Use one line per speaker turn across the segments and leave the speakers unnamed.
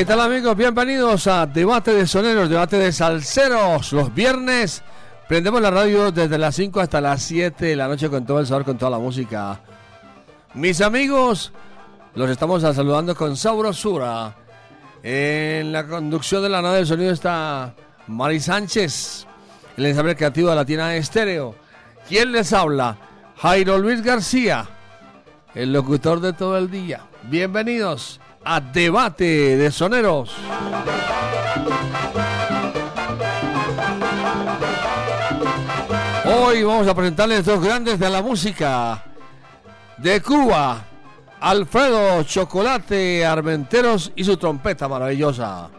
¿Qué tal amigos? Bienvenidos a Debate de Soneros, Debate de Salseros. Los viernes prendemos la radio desde las 5 hasta las 7 de la noche con todo el sabor, con toda la música. Mis amigos, los estamos saludando con sabrosura. En la conducción de la nave del sonido está Mari Sánchez, el ensamble creativo de Latina Estéreo. ¿Quién les habla? Jairo Luis García, el locutor de todo el día. Bienvenidos a Debate de Soneros. Hoy vamos a presentarles dos grandes de la música de Cuba. Alfredo Chocolate Armenteros y su trompeta maravillosa.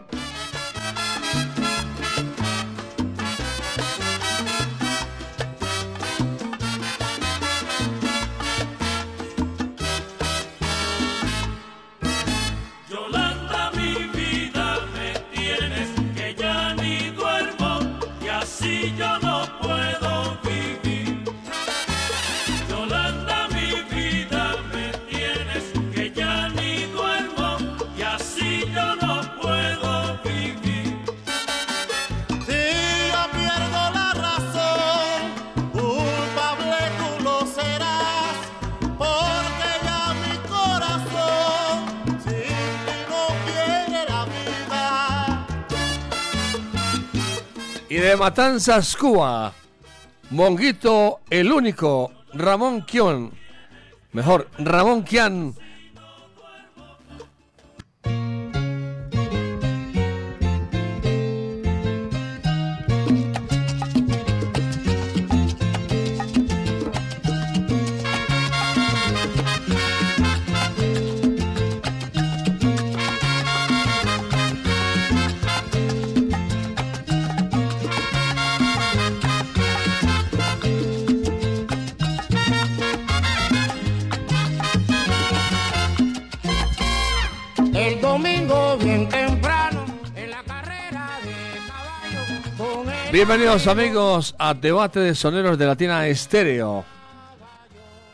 De Matanzas, Cuba, Monguito el único, Ramón Kion. Mejor, Ramón Kian. Bienvenidos amigos a Debate de Soneros de Latina Estéreo.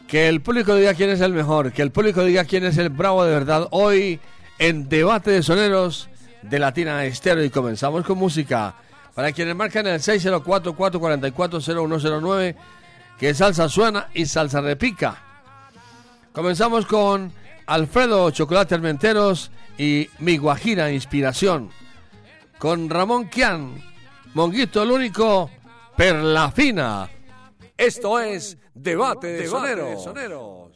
Que el público diga quién es el mejor, que el público diga quién es el bravo de verdad. Hoy en Debate de Soneros de Latina Estéreo y comenzamos con música. Para quienes marcan el 604-444-0109, que salsa suena y salsa repica. Comenzamos con Alfredo Chocolate Armenteros y Mi Guajira Inspiración. Con Ramón Kian, Monguito el único, Perla Fina. Esto es Debate de Soneros.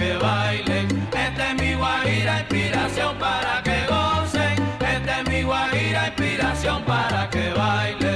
que bailen. Esta es mi guajira, inspiración para que gocen. Esta es mi guajira, inspiración para que bailen.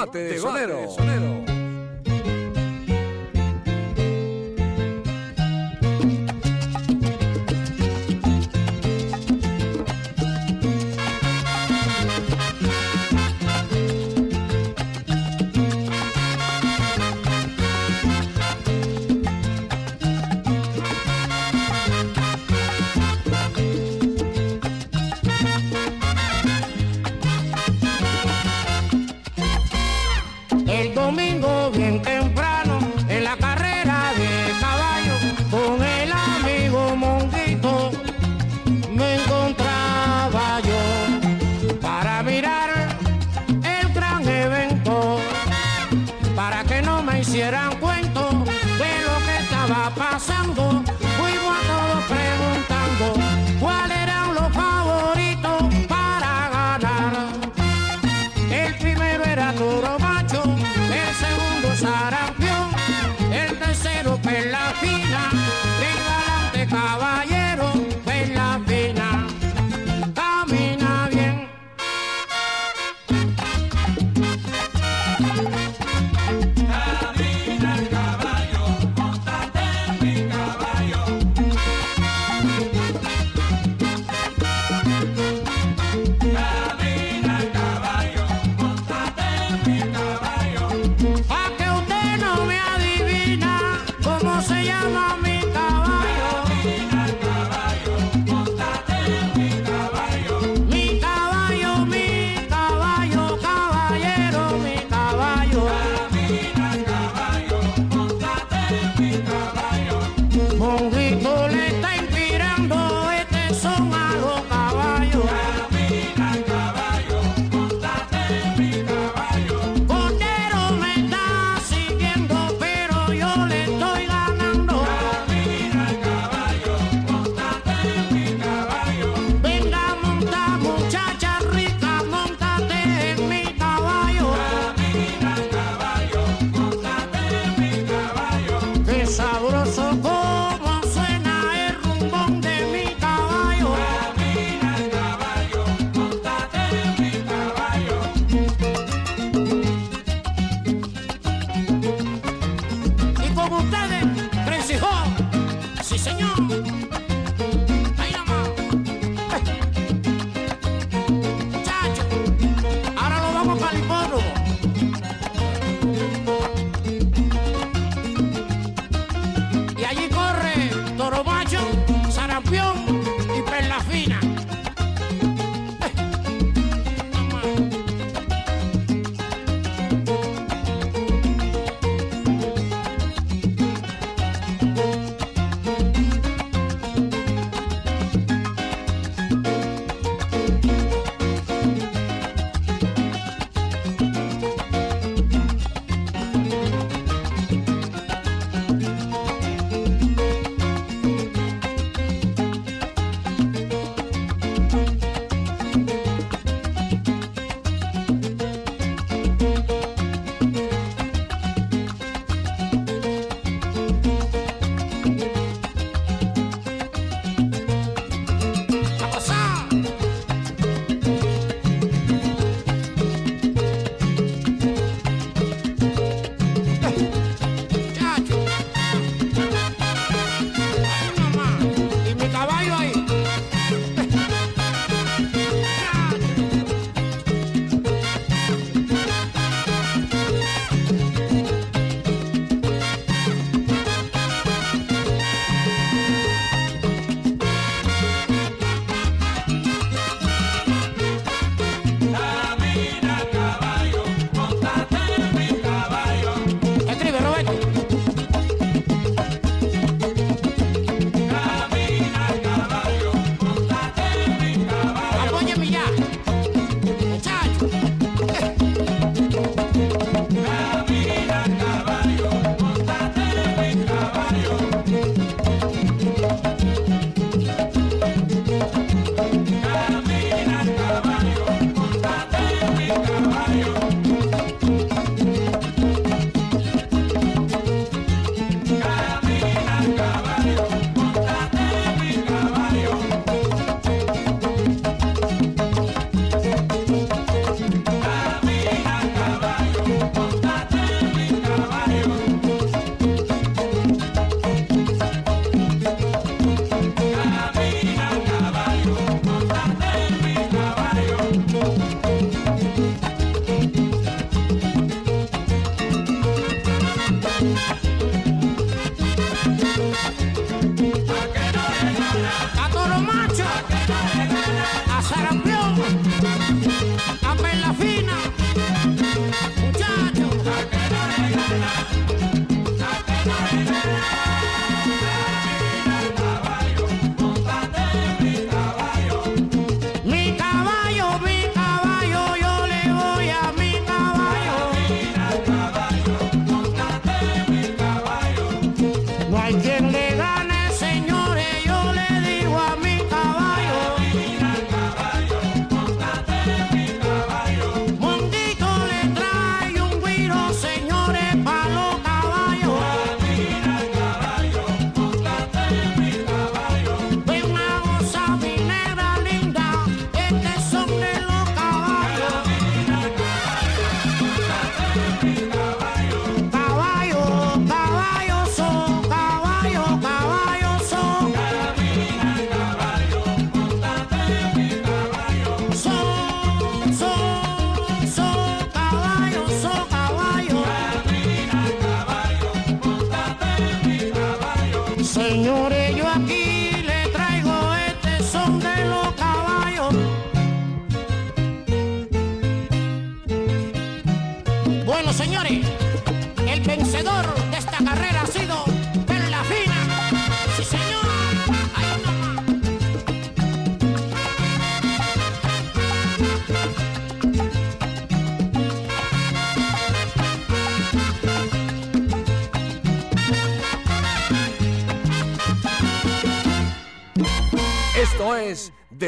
Debate de, sonero.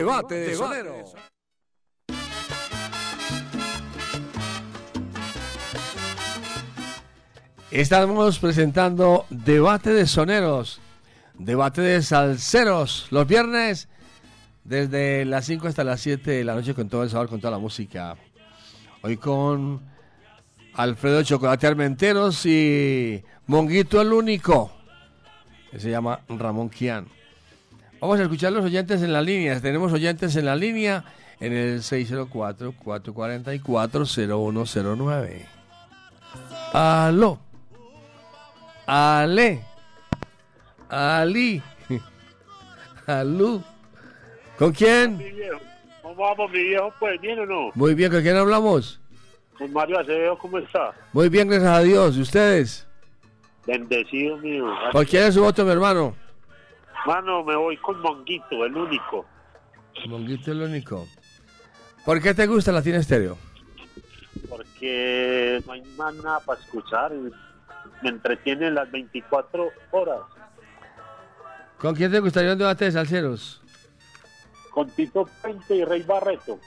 Debate de Soneros. Estamos presentando Debate de Soneros, Debate de Salseros, los viernes desde las 5 hasta las 7 de la noche con todo el sabor, con toda la música. Hoy con Alfredo Chocolate Armenteros y Monguito el Único, que se llama Ramón Kian. Vamos a escuchar los oyentes en la línea. Tenemos oyentes en la línea en el 604-444-0109. Aló. Ale. Ali. Alú. ¿Con quién?
¿Cómo vamos, mi viejo? Pues, ¿bien o no?
Muy bien, ¿con quién hablamos?
Con Mario Acevedo, ¿cómo está?
Muy bien, gracias a Dios. ¿Y ustedes?
Bendecido, mío.
¿Por quién es su voto, mi hermano?
Mano, me voy con Monguito, el único.
Monguito el único. ¿Por qué te gusta Latina Estéreo?
Porque no hay más nada para escuchar. Me entretiene las 24 horas.
¿Con quién te gustaría un debate de salseros?
Con Tito Puente y Rey Barreto.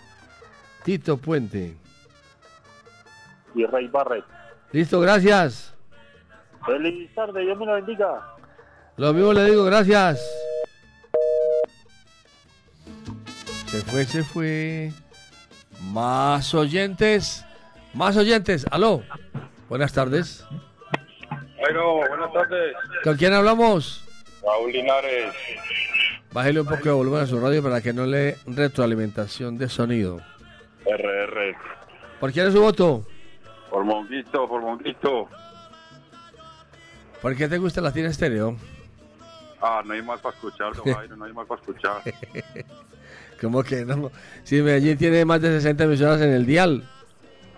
Tito Puente.
Y Rey Barreto.
Listo, gracias.
Feliz tarde, Dios me la bendiga.
Lo mismo le digo, gracias. Se fue, se fue. Más oyentes. Más oyentes. Aló. Buenas tardes.
Bueno, buenas tardes.
¿Con quién hablamos?
Raúl Linares.
Bájele un poco de volumen a su radio para que no le retroalimentación de sonido.
RR.
¿Por quién es su voto?
Por Monguito, por Monguito.
¿Por qué te gusta Latina Estéreo?
Ah, no hay más para escuchar, don Jairo, no hay más para escuchar.
¿Cómo que no? Si Medellín tiene más de 60 emisoras en el dial.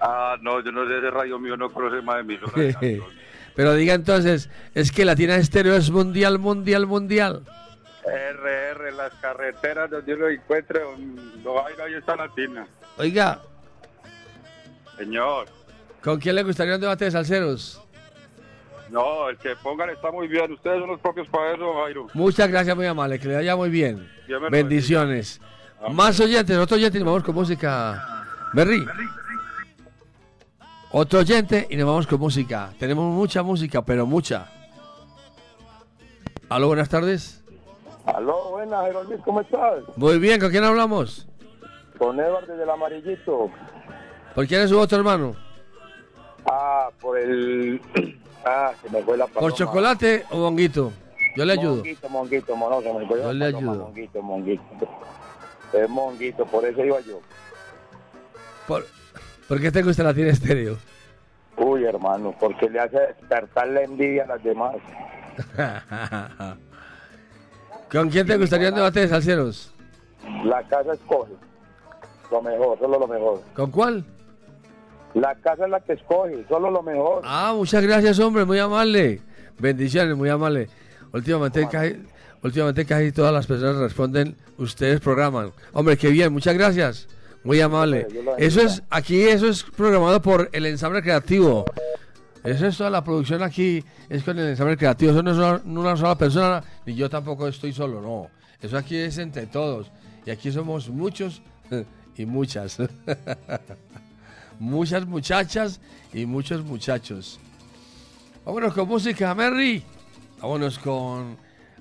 Ah, no, yo no sé de radio mío, no conoce más de mis horas.
Pero diga entonces, es que Latina Estéreo es mundial, mundial, mundial.
RR, las carreteras donde uno encuentre, don Jairo, ahí está Latina.
Oiga,
Señor,
¿con quién le gustaría un debate de salseros?
No, el que pongan está muy bien. Ustedes son los propios para eso, Jairo.
Muchas gracias, muy amable, que le vaya muy bien. Bendiciones. Más oyentes, otro oyente y nos vamos con música. Berry. Otro oyente y nos vamos con música. Tenemos mucha música, pero mucha. Aló, buenas tardes.
Aló, buenas, Jairo Luis, ¿cómo estás?
Muy bien, ¿con quién hablamos?
Con Edward desde el amarillito.
¿Por quién es su voto, hermano?
Ah, por el... Ah, se me fue la paloma.
¿Por chocolate o bonguito? Yo le ayudo.
Monguito, monguito, mono, se me fue
Yo
la
le
paloma,
ayudo.
Monguito, monguito. Es monguito, por eso iba yo.
¿Por, ¿por qué te gusta la tiene estéreo?
Uy, hermano, porque le hace despertar la envidia a las demás.
¿Con quién te gustaría un debate de salseros?
La casa escoge. Lo mejor, solo lo mejor.
¿Con cuál?
La casa es la que escoge, solo lo mejor.
Ah, muchas gracias, hombre, muy amable. Bendiciones, muy amable. Últimamente casi, últimamente casi todas las personas responden, ustedes programan. Hombre, qué bien, muchas gracias. Muy amable. Eso es, aquí eso es programado por el ensamble creativo. Eso es toda la producción aquí, es con el ensamble creativo. Eso no es una, una sola persona, ni yo tampoco estoy solo, no. Eso aquí es entre todos. Y aquí somos muchos y muchas. Muchas muchachas y muchos muchachos. Vámonos con música, Merry. Vámonos con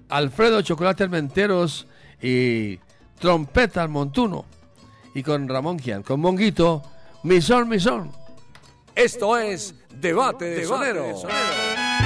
Alfredo Chocolate Armenteros y Trompeta Montuno. Y con Ramón Kian, con Monguito, Mi Son, Mi Son. Esto es Debate de Sonero.
Thank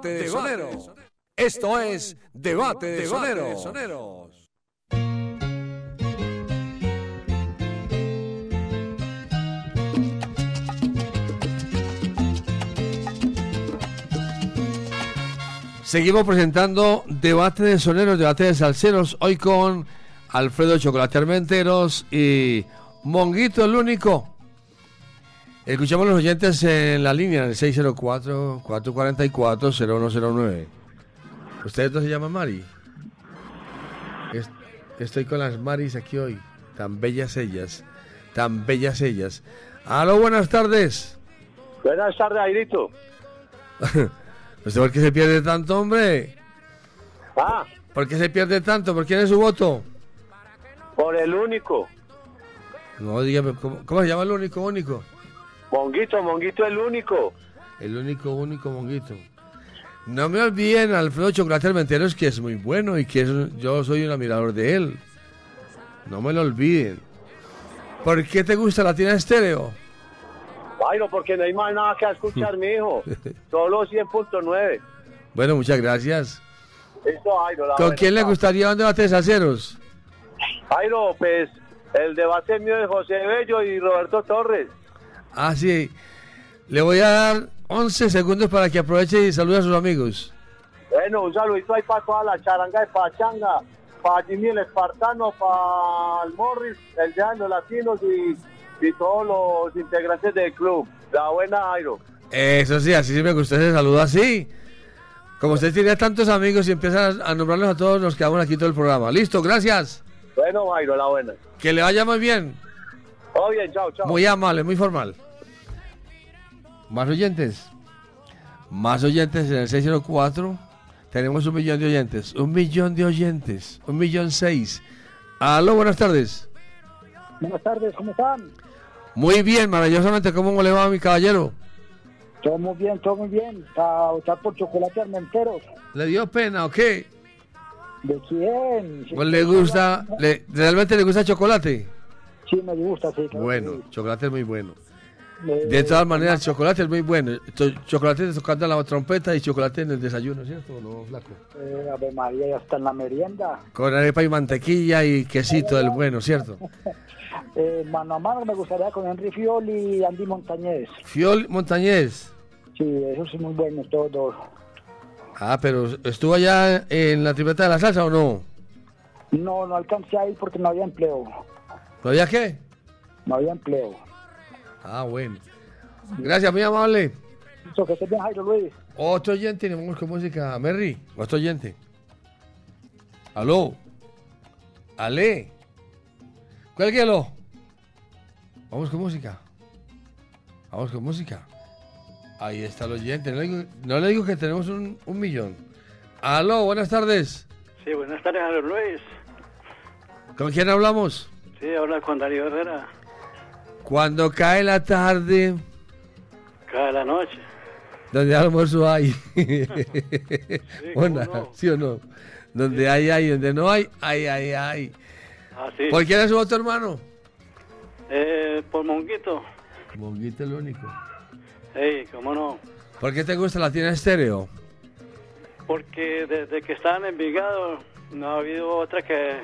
Debate de Soneros. Esto es Debate de Soneros.
Seguimos presentando debate de soneros, debate de salseros, hoy con Alfredo Chocolate Armenteros y Monguito el único. Escuchamos a los oyentes en la línea, en el 604-444-0109. ¿Ustedes dos se llaman Mari? Es- Estoy con las Maris aquí hoy, tan bellas ellas, tan bellas ellas. Aló, buenas tardes.
Buenas tardes, Airito.
¿Usted por qué se pierde tanto, hombre?
Ah,
¿Por qué se pierde tanto? ¿Por quién es su voto?
por el único.
No, dígame, ¿cómo, cómo se llama el único, único?
Monguito, Monguito el único.
El único, único monguito. No me olviden, Alfredo Chocolate Armenteros, que es muy bueno y que es yo soy un admirador de él. No me lo olviden. ¿Por qué te gusta la tienda estéreo?
Jairo, porque no hay más nada que escuchar, mi hijo. Solo 100.9.
Bueno, muchas gracias.
Eso, Jairo. la
¿Con
buena.
quién le gustaría un debate de?
Jairo, pues el debate mío de José Bello y Roberto Torres.
Ah, sí. Le voy a dar 11 segundos para que aproveche y salude a sus amigos.
Bueno, un saludito ahí para toda la charanga de Pachanga, para Jimmy el Espartano, para el Morris, el de los Latinos y, y todos los integrantes del club. La buena, Jairo.
Eso sí, así sí me gusta ese saludo así. Como usted tiene tantos amigos y empieza a nombrarlos a todos, nos quedamos aquí todo el programa. Listo, gracias.
Bueno, Jairo, la buena.
Que le vaya muy bien.
Todo bien, chao, chao.
Muy amable, muy formal. Más oyentes. Más oyentes en el 604. Tenemos un millón de oyentes. Un millón de oyentes. Un millón seis. Aló, buenas tardes.
Buenas tardes, ¿cómo están?
Muy bien, maravillosamente. ¿Cómo le va, mi caballero?
Todo muy bien, todo muy bien. Para votar por chocolate armenteros.
¿Le dio pena o qué?
¿De quién?
¿O le gusta? le- ¿Realmente le gusta el chocolate?
Sí, me gusta, sí. claro
Bueno, chocolate es muy bueno.
Eh,
De todas maneras, el chocolate es muy bueno. Chocolate tocando la trompeta y chocolate en el desayuno, ¿cierto? No, flaco.
eh, Ave María, ya está en la merienda.
Con arepa y mantequilla y quesito del bueno, ¿cierto?
Eh, mano a mano me gustaría con Henry Fioli y Andy Montañez.
Fiol Montañez.
Sí, esos son muy buenos todos.
Ah, pero ¿estuvo allá en la tripleta de la salsa o no?
No, no alcancé a ir porque no había empleo.
¿No había qué?
No había empleo.
Ah, bueno. Gracias, muy amable.
Listo, que bien, Jairo Luis.
Otro oyente, nos vamos con música. Merry, otro oyente. Aló. Ale. Cuélguelo. Vamos con música. Vamos con música. Ahí está el oyente. No le digo, no le digo que tenemos un, un millón. Aló, buenas tardes.
Sí, buenas tardes, Jairo Luis.
¿Con quién hablamos?
Sí, habla con Darío Herrera.
Cuando cae la tarde,
Cada la noche.
donde almuerzo hay.
No?
¿Sí o no? Donde hay, hay. Donde no hay, hay, hay, hay.
Ah, sí.
¿Por quién es su otro hermano?
Eh, por Monguito.
Monguito el único.
Ey, cómo no.
¿Por qué te gusta la tienda estéreo?
Porque desde que están en Envigado no ha habido otra que,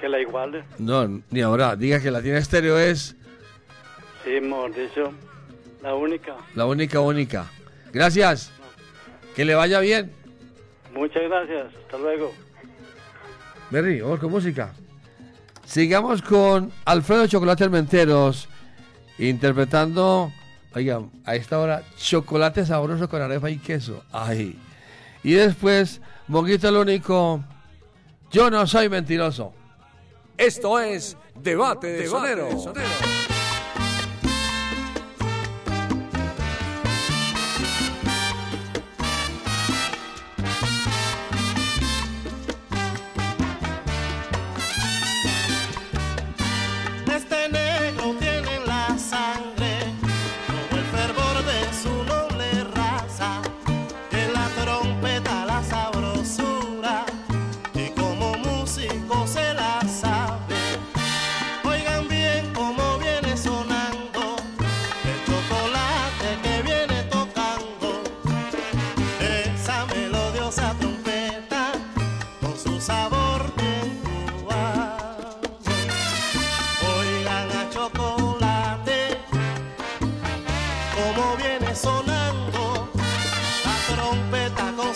que la iguale.
No, ni ahora. Diga que la tienda estéreo es
Sí, dicho, la única.
la única, única. Gracias. Que le vaya bien.
Muchas gracias. Hasta luego.
Berry, vamos con música. Sigamos con Alfredo Chocolate Armenteros interpretando, oigan, a esta hora, chocolate sabroso con arepa y queso. Ay. Y después, Monguito el único, yo no soy mentiroso.
Esto es Debate de.
Este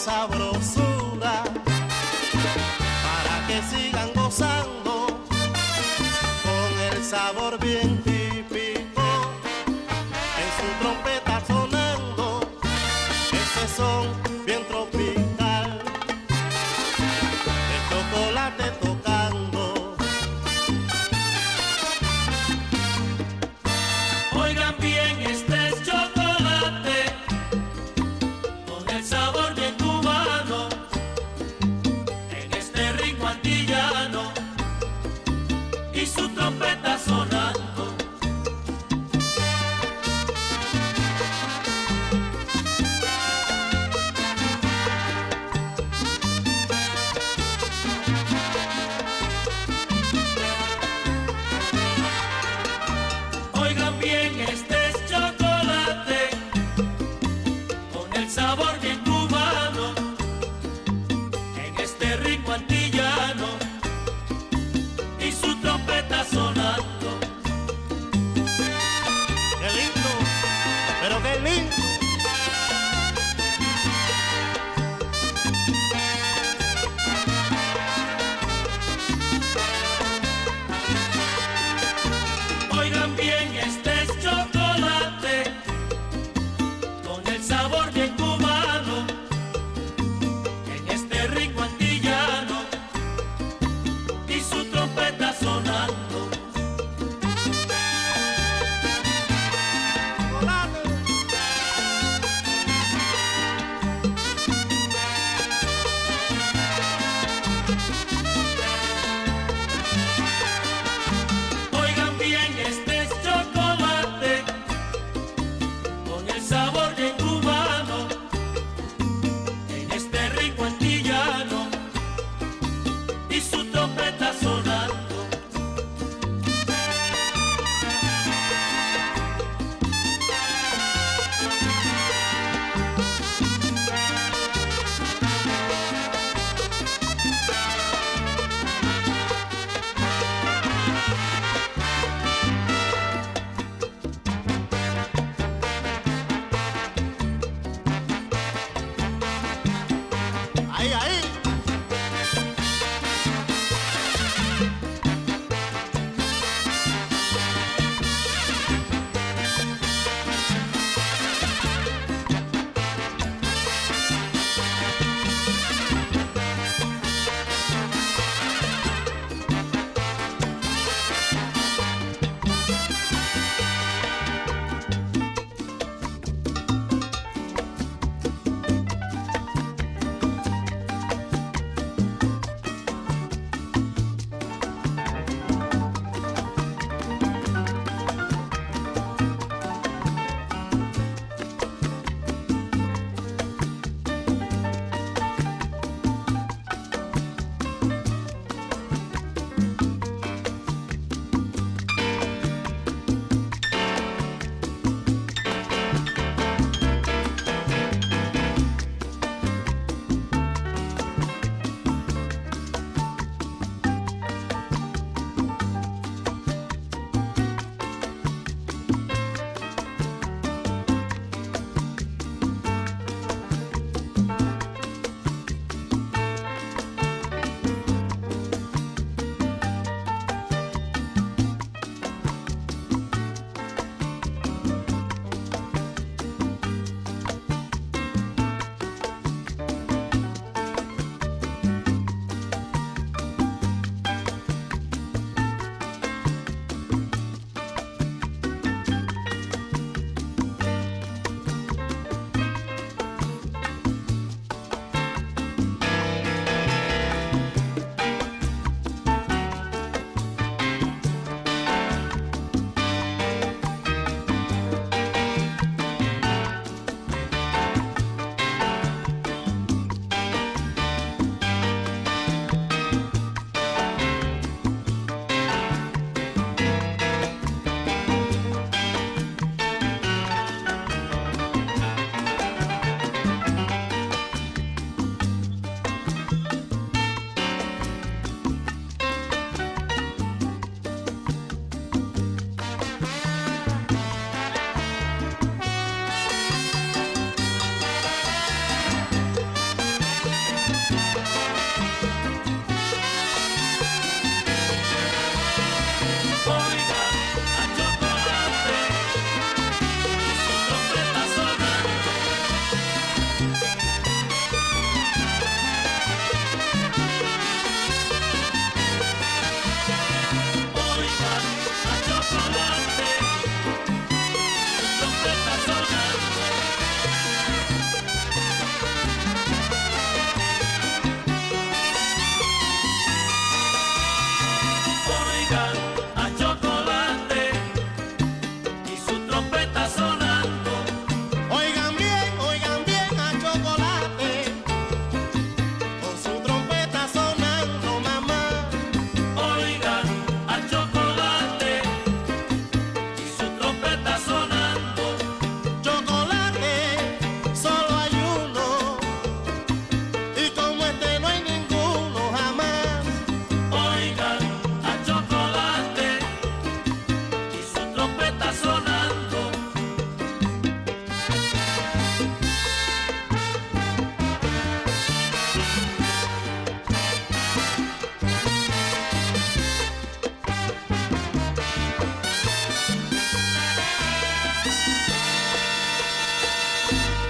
sabrosura,
para que sigan gozando con el sabor bien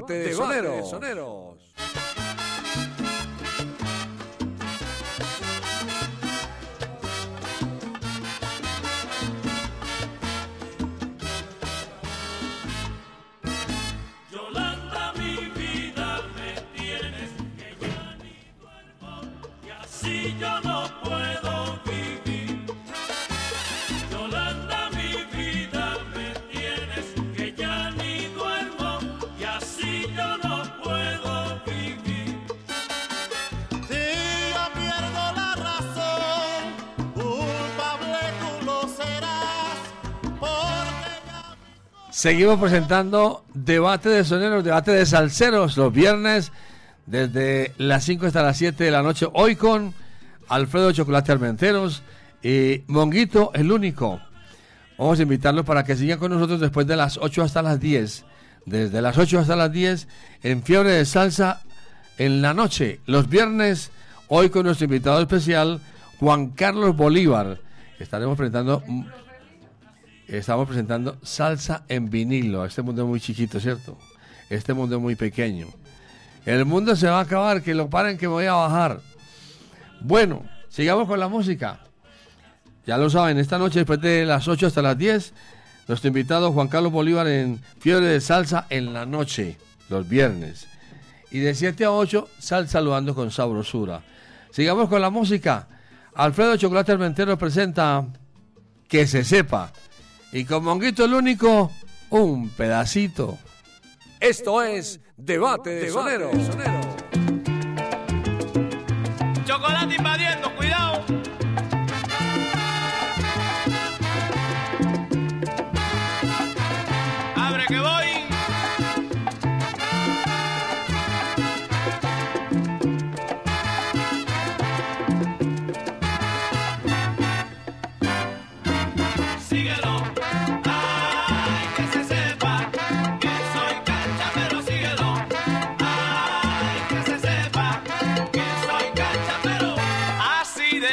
Debate de Soneros. Seguimos presentando Debate de Soneros, Debate de Salseros los viernes desde las 5 hasta las 7 de la noche. Hoy con Alfredo Chocolate Armenteros y Monguito el único. Vamos a invitarlos para que sigan con nosotros después de las 8 hasta las 10. Desde las 8 hasta las 10 en Fiebre de Salsa en la noche. Los viernes, hoy con nuestro invitado especial, Juan Carlos Bolívar. Estaremos presentando estamos presentando salsa en vinilo. Este mundo es muy chiquito, ¿cierto? Este mundo es muy pequeño. El mundo se va a acabar, que lo paren que me voy a bajar. Bueno, sigamos con la música. Ya lo saben, esta noche después de las 8 hasta las 10, nuestro invitado Juan Carlos Bolívar en Fiebre de Salsa en la noche, los viernes. Y de 7 a 8, sal saludando con sabrosura. Sigamos con la música. Alfredo Chocolate Armentero presenta Que se sepa. Y con Monguito el único, un pedacito. Esto es Debate de Soneros.
Chocolate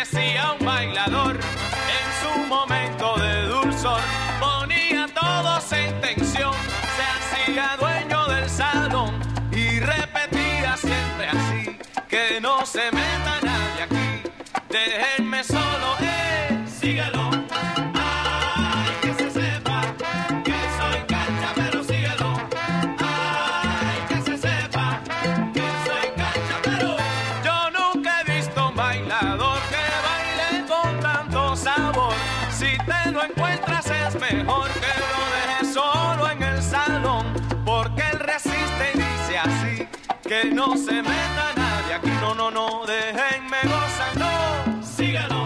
así decía un bailador en su momento de dulzor. Ponía todos en tensión, se hacía dueño del salón y repetía siempre así: que no se meta que no se meta nadie aquí. No, no, no, déjenme gozar, no, síguelo.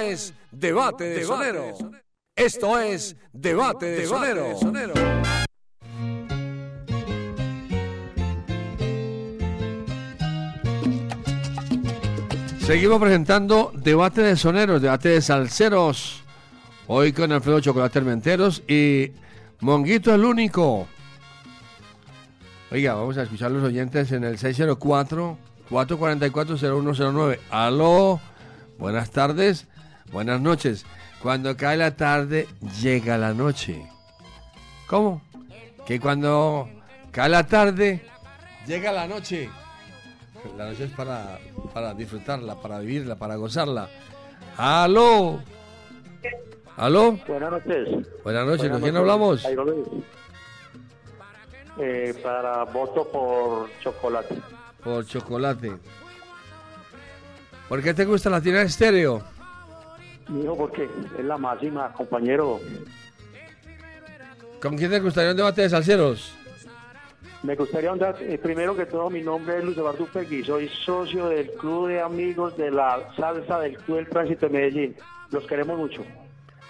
Es Debate de Sonero. Esto es Debate de Sonero. Seguimos presentando Debate de Soneros, Debate de Salseros. Hoy con Alfredo Chocolate Armenteros y Monguito el único. Oiga, vamos a escuchar a los oyentes en el 604-444-0109. Aló, buenas tardes, buenas noches. Cuando cae la tarde, llega la noche. ¿Cómo? Que cuando cae la tarde, llega la noche. La noche es para, para disfrutarla, para vivirla, para gozarla. ¡Aló! ¿Aló?
Buenas noches.
Buenas noches, ¿con
Buenas
quién
noches,
hablamos?
Jairo Luis. Eh, para voto por chocolate.
Por chocolate. ¿Por qué te gusta la tira estéreo?
Dijo porque es la máxima, compañero.
¿Con quién te gustaría un debate de salseros?
Me gustaría un dato- eh, primero que todo, mi nombre es Luis Eduardo Pegui, soy socio del Club de Amigos de la Salsa del Club del Tránsito de Medellín. Los queremos mucho.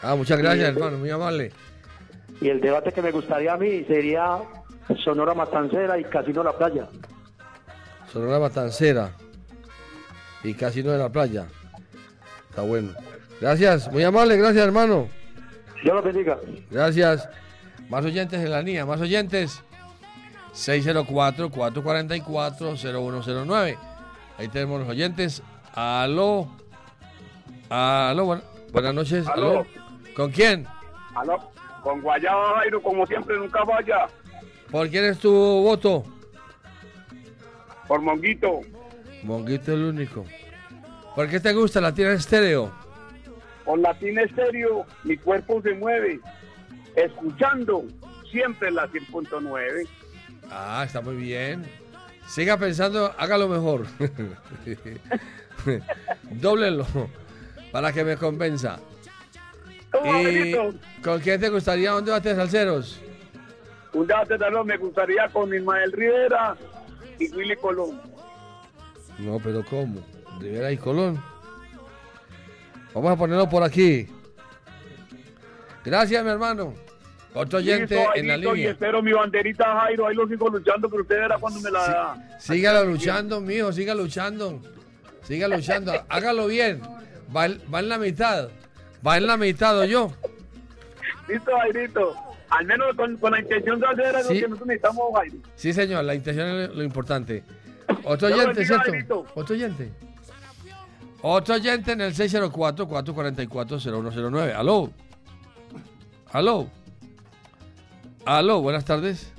Ah, muchas gracias, hermano, muy amable.
Y el debate que me gustaría a mí sería Sonora Matancera y Casino La Playa.
Sonora Matancera y Casino de la Playa. Está bueno. Gracias, muy amable, gracias, hermano.
Dios los bendiga.
Gracias. Más oyentes en la línea, más oyentes. 604-444-0109. Ahí tenemos los oyentes. Aló. Aló, buena- buenas noches.
Aló.
¿Con quién?
Aló, con Guayaba Jairo, como siempre, nunca falla.
¿Por quién es tu voto?
Por Monguito,
Monguito el único. ¿Por qué te gusta la tira estéreo?
Con Latina Estéreo, mi cuerpo se mueve. Escuchando siempre la 100.9.
Ah, está muy bien. Siga pensando, hágalo mejor. Dóblelo para que me convenza.
¿Cómo,
¿Y
Benito?
con quién te gustaría un debate de salseros?
Un debate de me gustaría con Ismael Rivera y Willy Colón.
No, pero ¿cómo? Rivera y Colón. Vamos a ponerlo por aquí. Gracias, mi hermano. Otro oyente
Listo,
en la
Y
línea.
espero mi banderita, Jairo. Ahí lo sigo luchando, pero usted verá cuando me la da.
Sígalo luchando, mijo, siga luchando. Siga luchando, hágalo bien. Va, en- va en la mitad. Va en la mitad, ¿o yo.
Listo, Jairito. Al menos con, con la intención de hacer algo
Sí.
que nosotros necesitamos, Jairo.
Sí, señor, la intención es lo importante. Otro oyente, ¿cierto? Otro oyente. Otro oyente en el 604-444-0109. Aló. Aló. Aló, buenas tardes.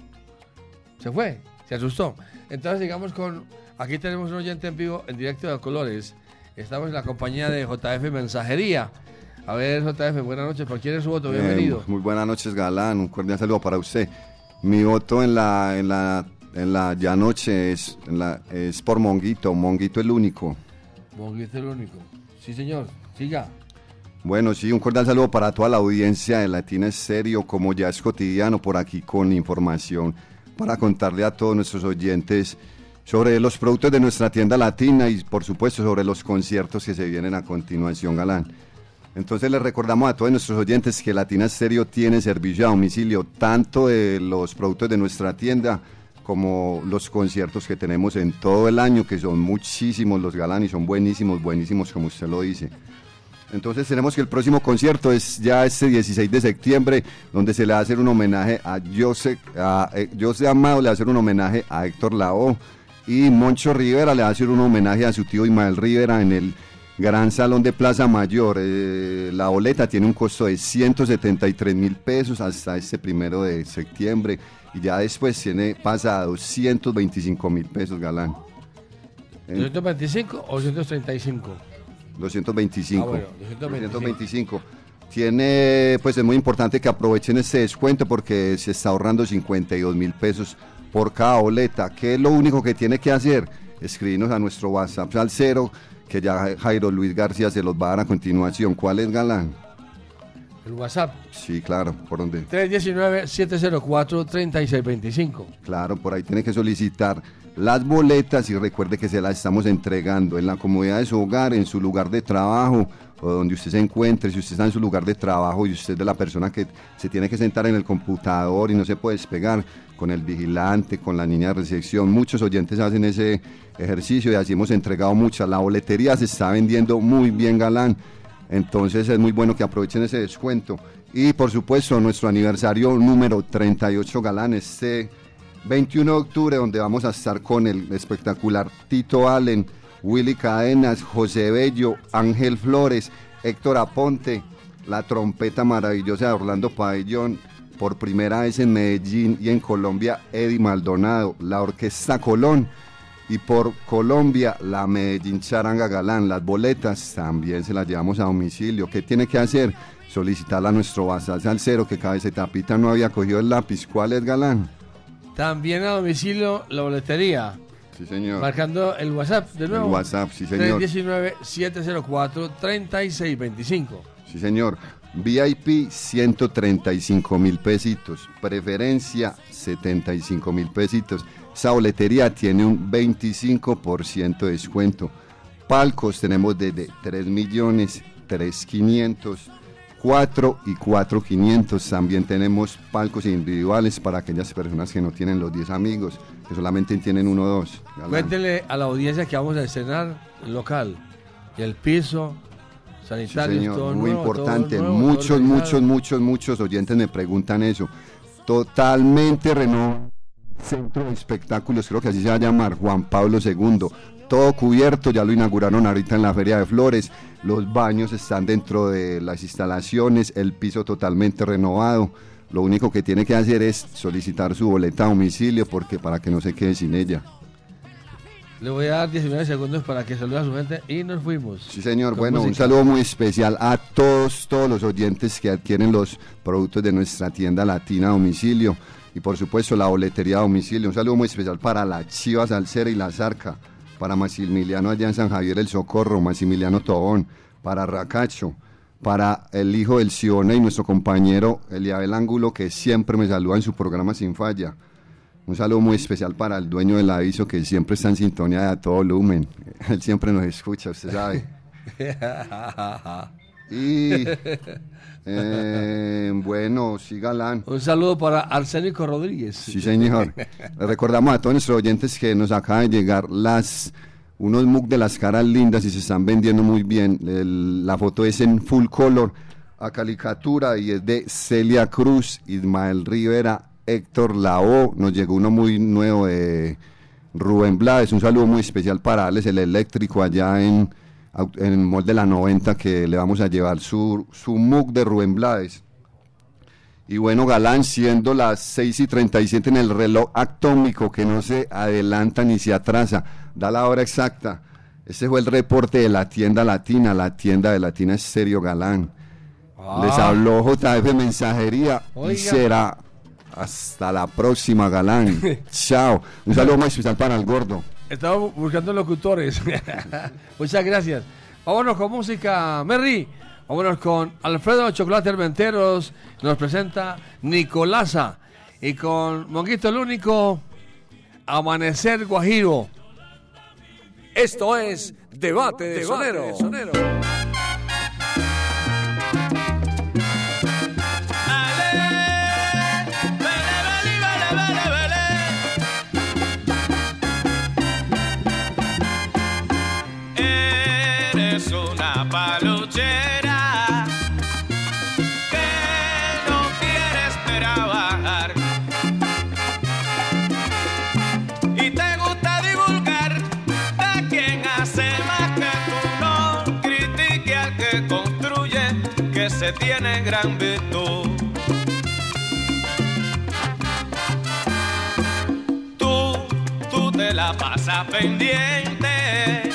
¿Se fue? ¿Se asustó? Entonces sigamos con... Aquí tenemos un oyente en vivo, en directo de colores. Estamos en la compañía de JF Mensajería. A ver, JF, buenas noches. ¿Por quién es su voto? Bienvenido.
Eh, muy buenas noches, Galán. Un cordial saludo para usted. Mi voto en la, en la, en la ya noche es, en la- es por Monguito. Monguito el único.
Monguito el único. Sí, señor. Siga.
Bueno, sí, un cordial saludo para toda la audiencia de Latina Estéreo, como ya es cotidiano por aquí con información para contarle a todos nuestros oyentes sobre los productos de nuestra tienda latina y por supuesto sobre los conciertos que se vienen a continuación, Galán. Entonces les recordamos a todos nuestros oyentes que Latina Estéreo tiene servicio a domicilio tanto de los productos de nuestra tienda como los conciertos que tenemos en todo el año, que son muchísimos los galán y son buenísimos, buenísimos como usted lo dice. Entonces tenemos que el próximo concierto es ya este 16 de septiembre, donde se le va a hacer un homenaje a José, a, eh, José Amado, le va a hacer un homenaje a Héctor Lao y Moncho Rivera le va a hacer un homenaje a su tío Ismael Rivera en el Gran Salón de Plaza Mayor. eh, la boleta tiene un costo de 173 mil pesos hasta este primero de septiembre y ya después tiene pasa a 225 mil pesos, Galán. En-
¿225 o 235?
225.
Ah, bueno, 225.
225. Tiene, pues es muy importante que aprovechen este descuento porque se está ahorrando 52 mil pesos por cada boleta. ¿Qué es lo único que tiene que hacer? Escribirnos a nuestro WhatsApp al cero, que ya Jairo Luis García se los va a dar a continuación. ¿Cuál es, Galán?
El WhatsApp.
Sí, claro, ¿por dónde?
319-704-3625.
Claro, por ahí tiene que solicitar las boletas y recuerde que se las estamos entregando en la comodidad de su hogar, en su lugar de trabajo o donde usted se encuentre. Si usted está en su lugar de trabajo y usted es de la persona que se tiene que sentar en el computador y no se puede despegar con el vigilante, con la niña de recepción. Muchos oyentes hacen ese ejercicio y así hemos entregado muchas. La boletería se está vendiendo muy bien, galán. Entonces es muy bueno que aprovechen ese descuento. Y por supuesto, nuestro aniversario número 38 Galán, este 21 de octubre, donde vamos a estar con el espectacular Tito Allen, Willy Cadenas, José Bello, Ángel Flores, Héctor Aponte, la trompeta maravillosa de Orlando Pabellón, por primera vez en Medellín y en Colombia, Eddie Maldonado, la Orquesta Colón y por Colombia, la Medellín Charanga Galán. Las boletas también se las llevamos a domicilio. ¿Qué tiene que hacer? Solicitarla a nuestro WhatsApp al cero, que cada vez se tapita no había cogido el lápiz. ¿Cuál es Galán?
También a domicilio la boletería.
Sí, señor.
Marcando el WhatsApp de nuevo.
El WhatsApp, sí, señor.
319-704-3625.
Sí, señor. VIP 135 mil pesitos. Preferencia 75 mil pesitos. Esa boletería tiene un 25% de descuento. Palcos tenemos desde 3 millones, 3 500, 4 y 4 500. También tenemos palcos individuales para aquellas personas que no tienen los 10 amigos, que solamente tienen uno o dos.
Cuéntele a la audiencia que vamos a estrenar el local. Y el piso,
Sí, señor, muy
nuevo,
importante.
nuevo,
muchos, muchos, muchos, muchos oyentes me preguntan eso. Totalmente renovado. Centro de Espectáculos, creo que así se va a llamar, Juan Pablo II. Todo cubierto, ya lo inauguraron ahorita en la Feria de Flores. Los baños están dentro de las instalaciones, el piso totalmente renovado. Lo único que tiene que hacer es solicitar su boleta a domicilio porque para que no se quede sin ella.
Le voy a dar 19 segundos para que salude a su gente y nos fuimos.
Sí, señor. Bueno, un saludo muy especial a todos, todos los oyentes que adquieren los productos de nuestra tienda latina a domicilio y por supuesto la boletería a domicilio. Un saludo muy especial para la Chiva Salcera y la Zarca, para Maximiliano allá en San Javier el Socorro, Maximiliano Tobón, para Racacho, para el hijo del Sione y nuestro compañero Eliabel Ángulo que siempre me saluda en su programa sin falla. Un saludo muy especial para el dueño del aviso que siempre está en sintonía de a todo volumen. Él siempre nos escucha, usted sabe. Y eh, bueno, sí, Galán.
Un saludo para Arsénico Rodríguez.
Sí, señor. Le recordamos a todos nuestros oyentes que nos acaban de llegar las unos MOOC de las caras lindas y se están vendiendo muy bien. El- la foto es en full color a caricatura y es de Celia Cruz, Ismael Rivera, Héctor Lao. Nos llegó uno muy nuevo de Rubén Blades. Un saludo muy especial para Alex, el eléctrico allá en, el Mall de la 90 que le vamos a llevar su, su MOOC de Rubén Blades. Y bueno, Galán, siendo las 6 y 37 en el reloj atómico que no se adelanta ni se atrasa, da la hora exacta. Este fue el reporte de la tienda latina, la tienda de Latina Estéreo Galán.
Ah.
Les habló JF Mensajería y será hasta la próxima, Galán. Chao. Un saludo muy especial para el gordo.
Estamos buscando locutores. Muchas gracias. Vámonos con música, Merry. Vámonos con Alfredo Chocolate Hermenteros. Nos presenta Nicolasa. Y con Monguito el Único, Amanecer Guajiro.
Esto es Debate de Sonero.
Eres tiene gran virtud. Tú, tú te la pasas pendiente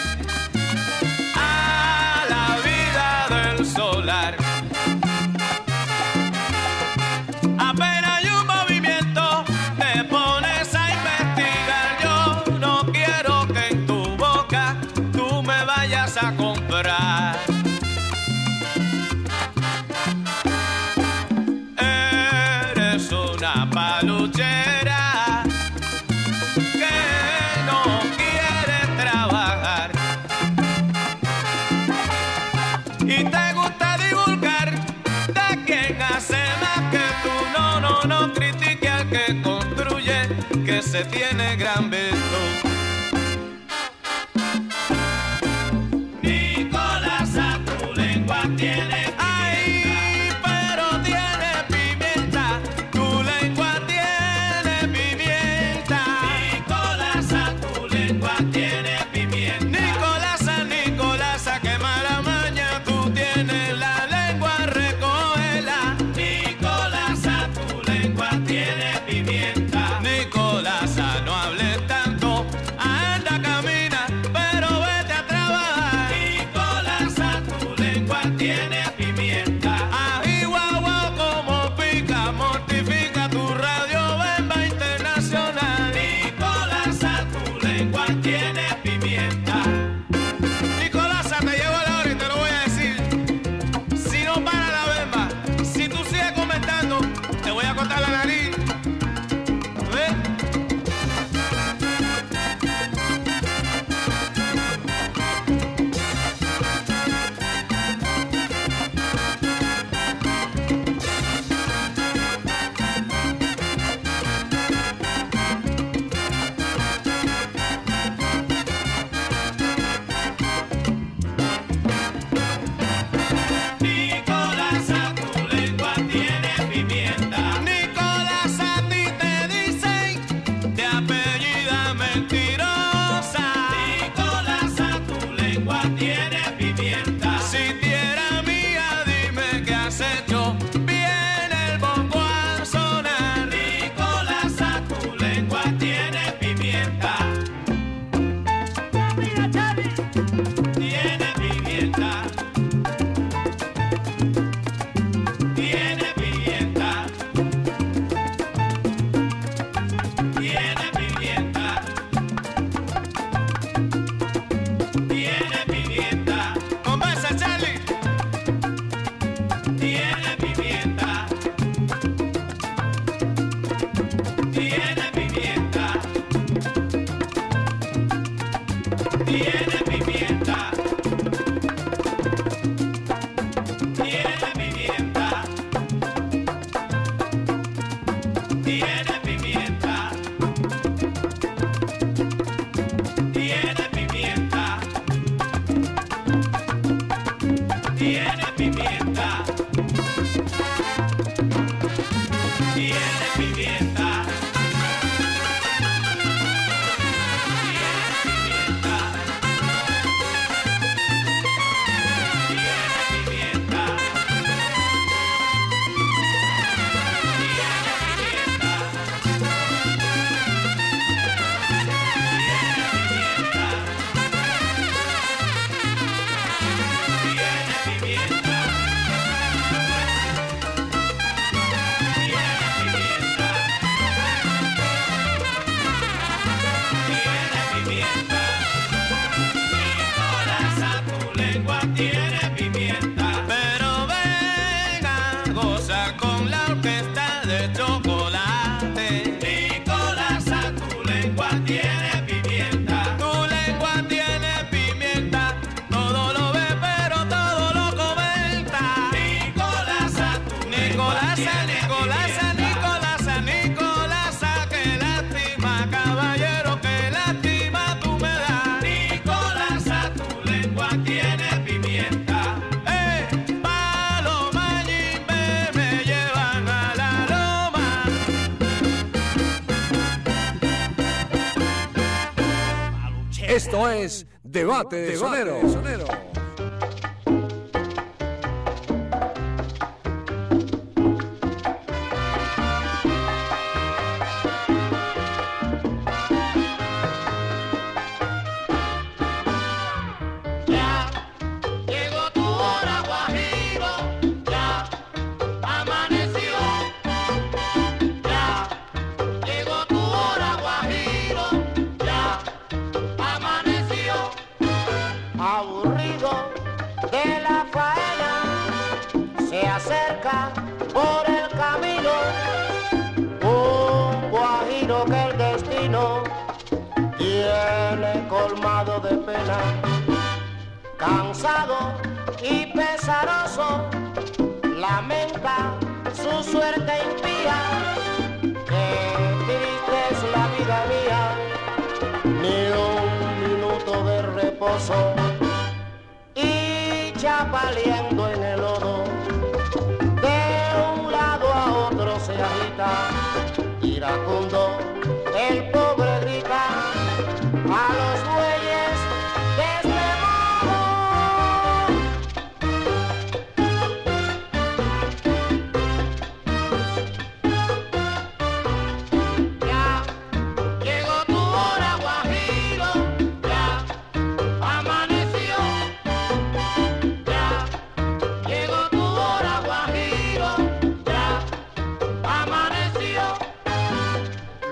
Monte Sonero.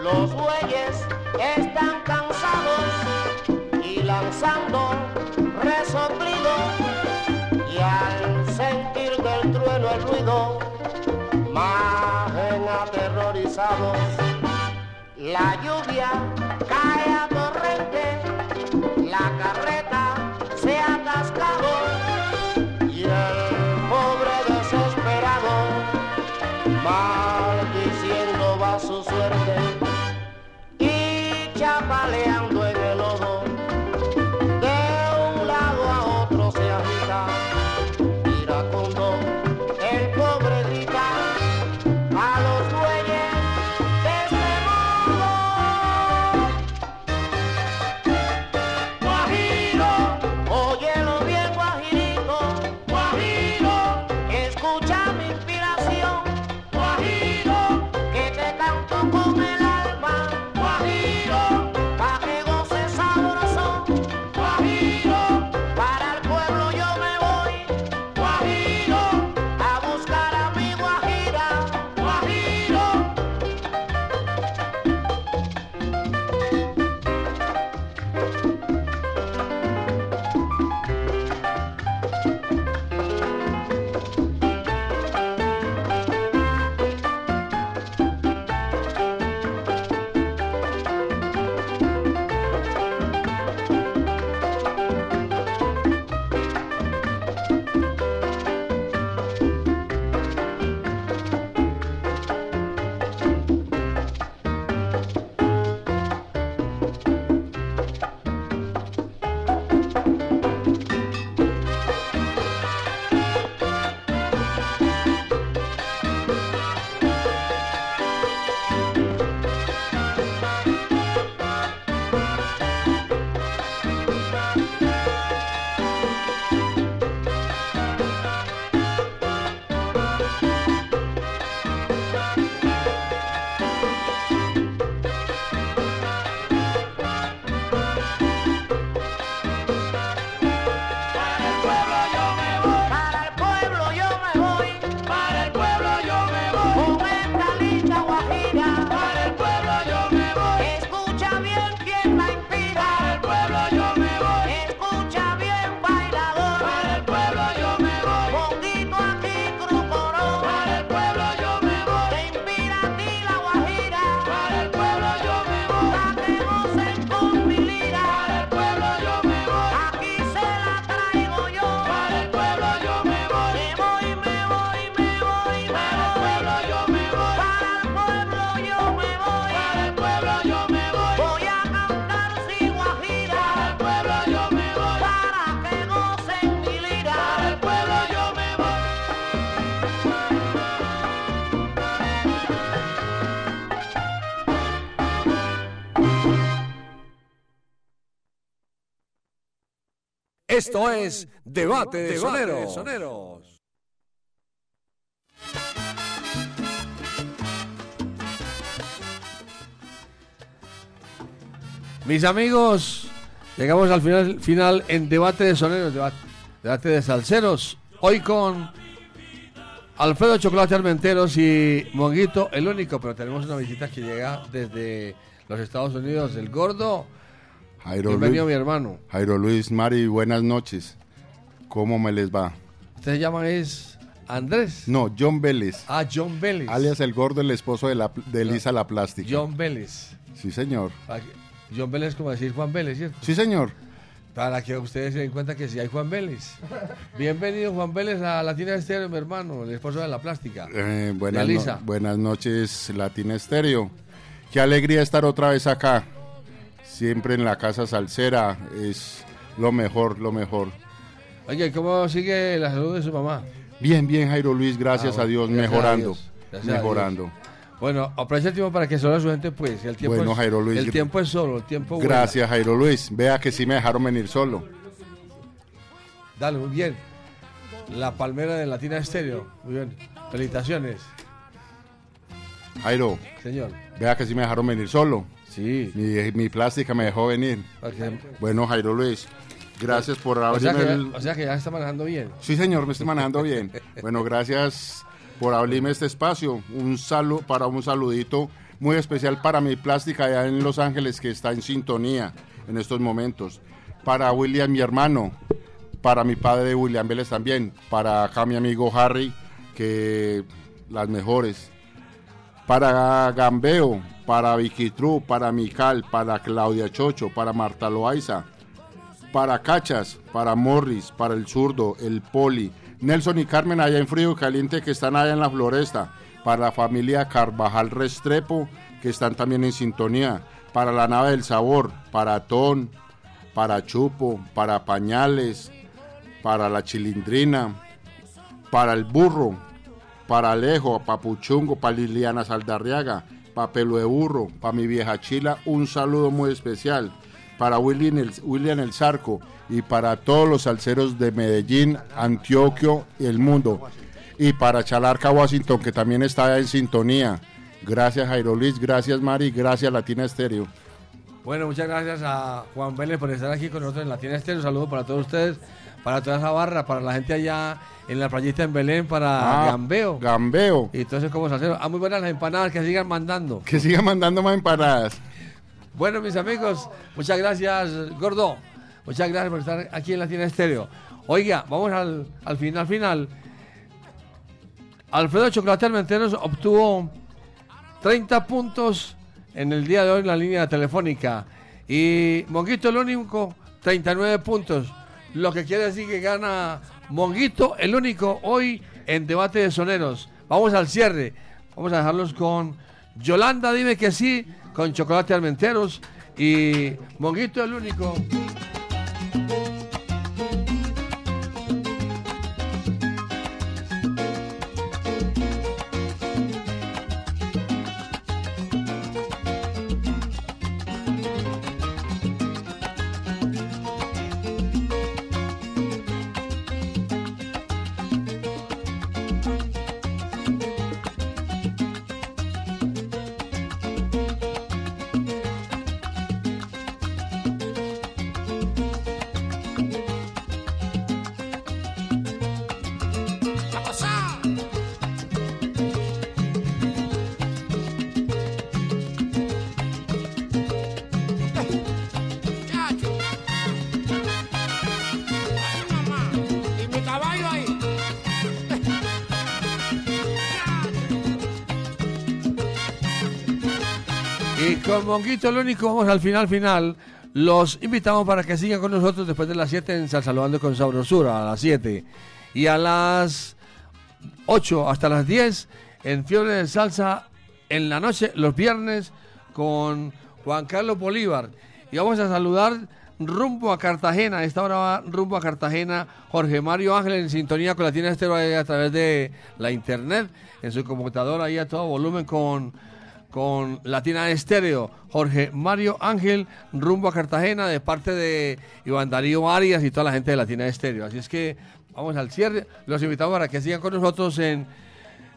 Los bueyes están cansados y lanzando resoplido y al sentir del trueno el ruido, más aterrorizados. La lluvia cae a
Esto es Debate de, Soneros. Soneros. Mis amigos, llegamos al final, final en Debate de Soneros, debate, debate de Salseros. Hoy con Alfredo Chocolate Armenteros y Monguito, el único, pero tenemos una visita que llega desde los Estados Unidos, el gordo. Bienvenido, mi hermano.
Jairo Luis, Mari, buenas noches. ¿Cómo me les va?
Usted se llama es Andrés.
No, John Vélez.
Ah, John Vélez.
Alias el gordo, el esposo de, la, de Elisa ah, La Plástica.
John Vélez.
Sí, señor.
Ah, John Vélez, como decir Juan Vélez, ¿cierto?
Sí, señor.
Para que ustedes se den cuenta que sí hay Juan Vélez. Bienvenido, Juan Vélez, a Latina Estéreo, mi hermano, el esposo de la plástica.
Eh, buenas,
de Elisa.
No, buenas noches, Latina Estéreo. Qué alegría estar otra vez acá. Siempre en la casa salsera. Es lo mejor, lo mejor.
Oye, ¿cómo sigue la salud de su mamá?
Bien, bien, Jairo Luis, gracias
Ah,
a Dios,
gracias a
mejorando.
Dios, gracias a
mejorando.
Dios. Bueno, aprovecha el tiempo para que solo su gente, pues. El tiempo
Bueno,
es,
Jairo Luis,
El tiempo es solo, el tiempo.
Gracias, Jairo Luis. Vea que sí me dejaron venir solo.
Dale, muy bien. La palmera de Latina Estéreo. Muy bien. Felicitaciones,
Jairo,
señor.
vea que sí me dejaron venir solo.
Sí.
Mi, mi plástica me dejó venir.
Que-
Bueno, Jairo Luis, gracias por
o, sea
abrirme
que,
el...
o sea que ya está manejando bien.
Sí, señor, me estoy manejando bien. Bueno, gracias por abrirme este espacio. Un saludo para un saludito muy especial para mi plástica allá en Los Ángeles que está en sintonía en estos momentos. Para William, mi hermano. Para mi padre William Vélez también. Para acá mi amigo Harry, que las mejores. Para Gambeo, para Vicky True, para Mical, para Claudia Chocho, para Marta Loaiza, para Cachas, para Morris, para el zurdo, el Poli, Nelson y Carmen allá en Frío Caliente que están allá en la Floresta, para la familia Carvajal Restrepo que están también en sintonía, para la nave del sabor, para Ton, para Chupo, para Pañales, para la Chilindrina, para el Burro, para Alejo, para Puchungo, para Liliana Saldarriaga, para Pelo de Burro, para mi vieja Chila, un saludo muy especial. Para William el, William el Zarco y para todos los salseros de Medellín, Antioquio y el mundo. Y para Chalarca, Washington, que también está en sintonía. Gracias Jairo Luis, gracias Mari, gracias Latina Estéreo.
Bueno, muchas gracias a Juan Vélez por estar aquí con nosotros en Latina Estéreo. Un saludo para todos ustedes, para toda esa barra, para la gente allá en la playita en Belén, para
Ah,
Gambeo.
Gambeo.
Y entonces, como salsero. Ah, muy buenas las empanadas, que sigan mandando.
Que siga mandando más empanadas.
Bueno, mis amigos, muchas gracias, Gordo. Muchas gracias por estar aquí en Latina Estéreo. Oiga, vamos al, al final, final. Alfredo Chocolate Almenteros obtuvo 30 puntos en el día de hoy en la línea telefónica. Y Monguito el único, 39 puntos. Lo que quiere decir que gana Monguito el único hoy en debate de soneros. Vamos al cierre. Vamos a dejarlos con Yolanda, dime que sí, con Chocolate Almenteros. Y Monguito el único. Único, vamos al final, final. Los invitamos para que sigan con nosotros después de las 7 en Salsaludando con Sabrosura, a las 7. Y a las 8 hasta las 10 en Fiebre de Salsa en la noche, los viernes, con Juan Carlos Bolívar. Y vamos a saludar rumbo a Cartagena. Esta hora va rumbo a Cartagena Jorge Mario Ángel en sintonía con Latina Estero ahí a través de la internet, en su computadora ahí a todo volumen con con Latina Estéreo, Jorge Mario Ángel, rumbo a Cartagena, de parte de Iván Darío Arias y toda la gente de Latina Estéreo. Así es que vamos al cierre. Los invitamos para que sigan con nosotros en,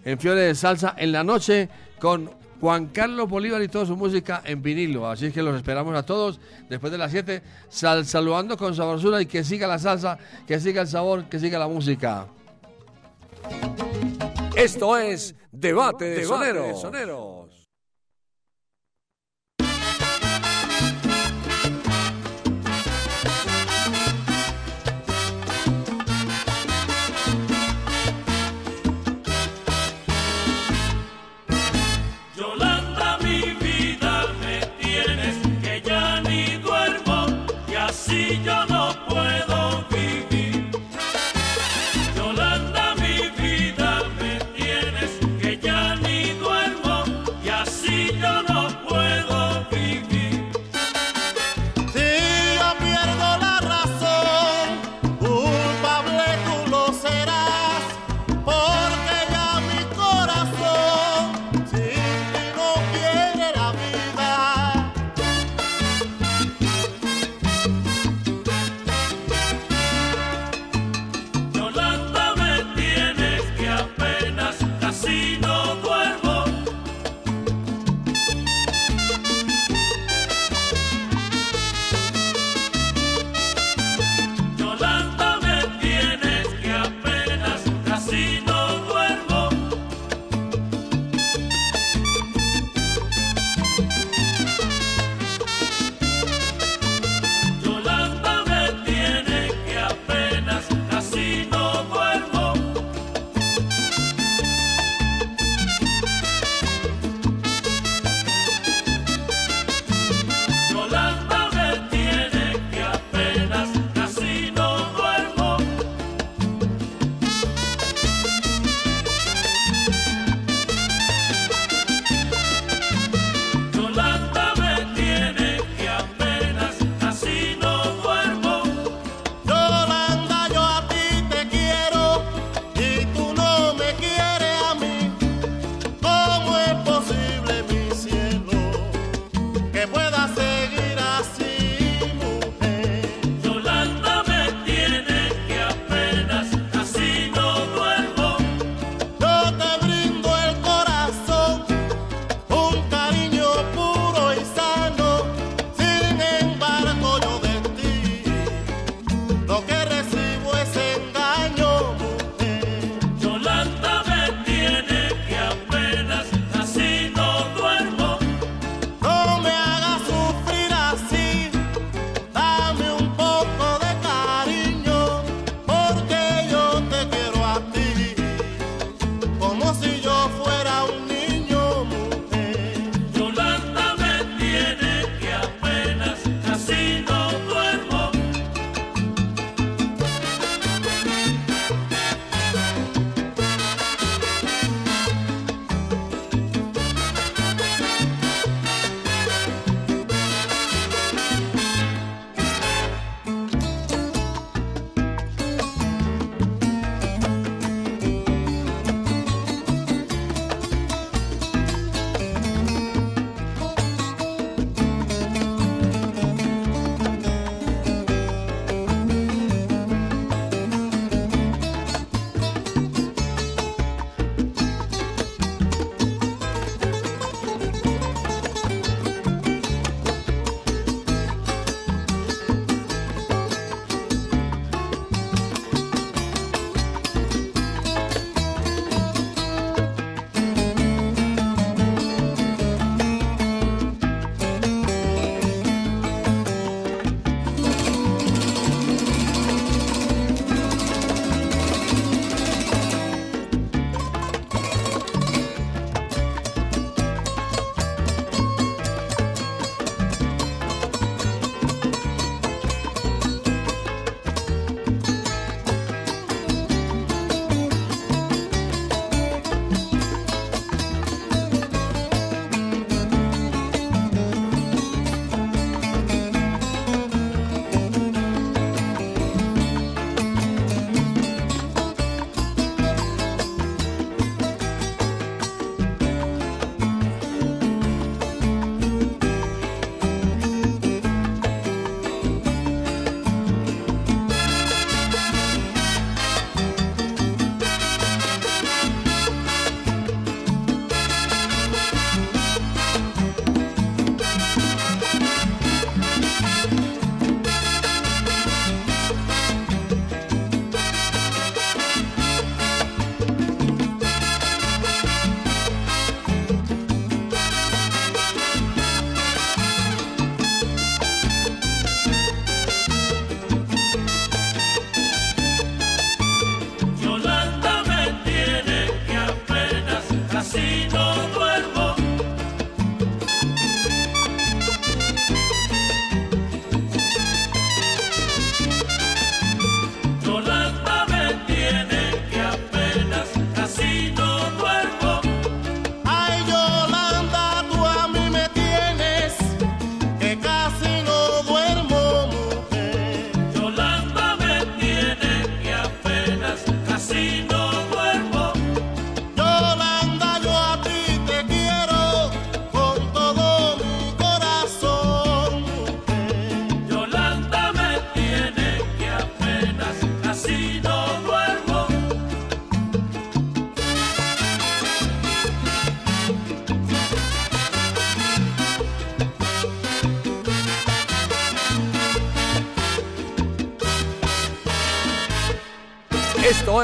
en Fiore de Salsa en la noche con Juan Carlos Bolívar y toda su música en vinilo. Así es que los esperamos a todos después de las 7, sal- saludando con sabrosura y que siga la salsa, que siga el sabor, que siga la música.
Esto es Debate de
Debate de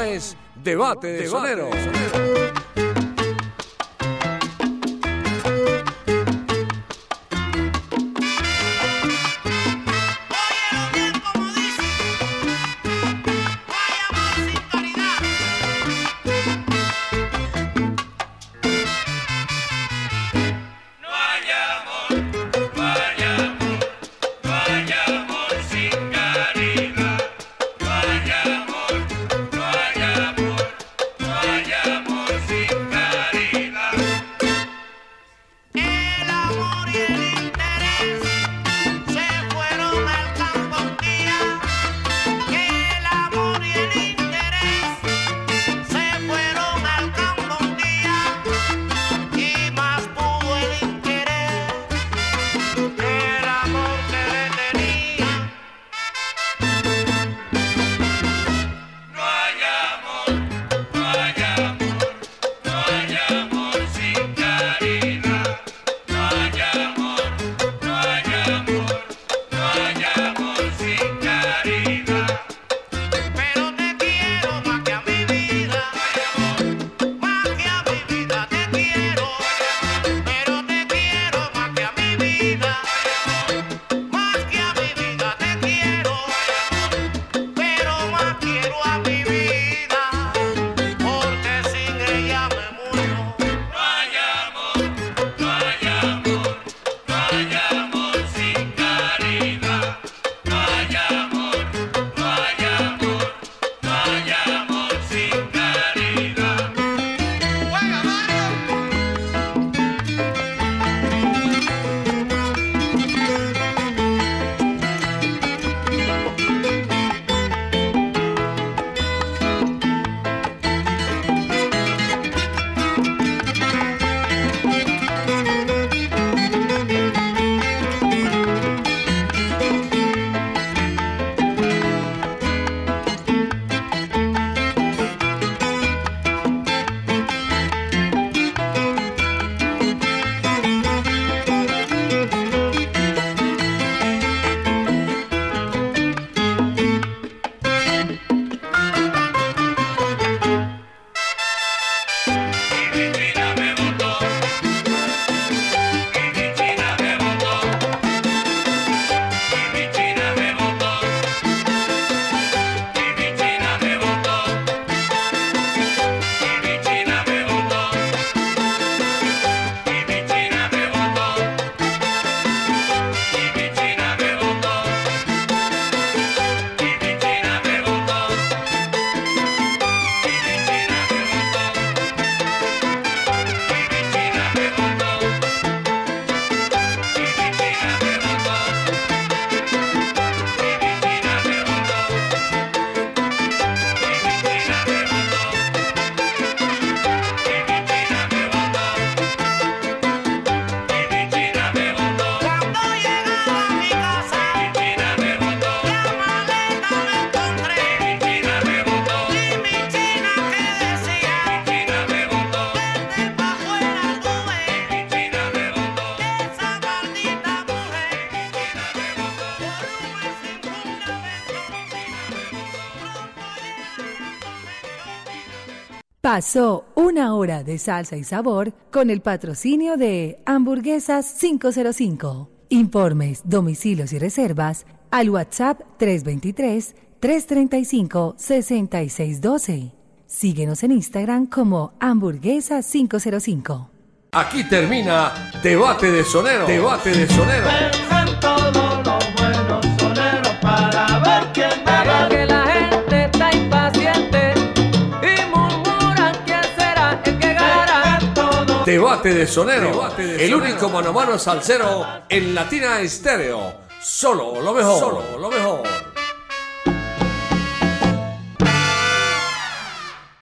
es Debate de
Soneros.
Pasó una hora de salsa y sabor con el patrocinio de Hamburguesas 505. Informes, domicilios y reservas al WhatsApp 323-335-6612. Síguenos en Instagram como Hamburguesas 505.
Aquí termina Debate de Sonero. Debate de Sonero. Debate de Sonero. el único mano a mano salsero en Latina Estéreo. Solo lo mejor. Solo lo mejor.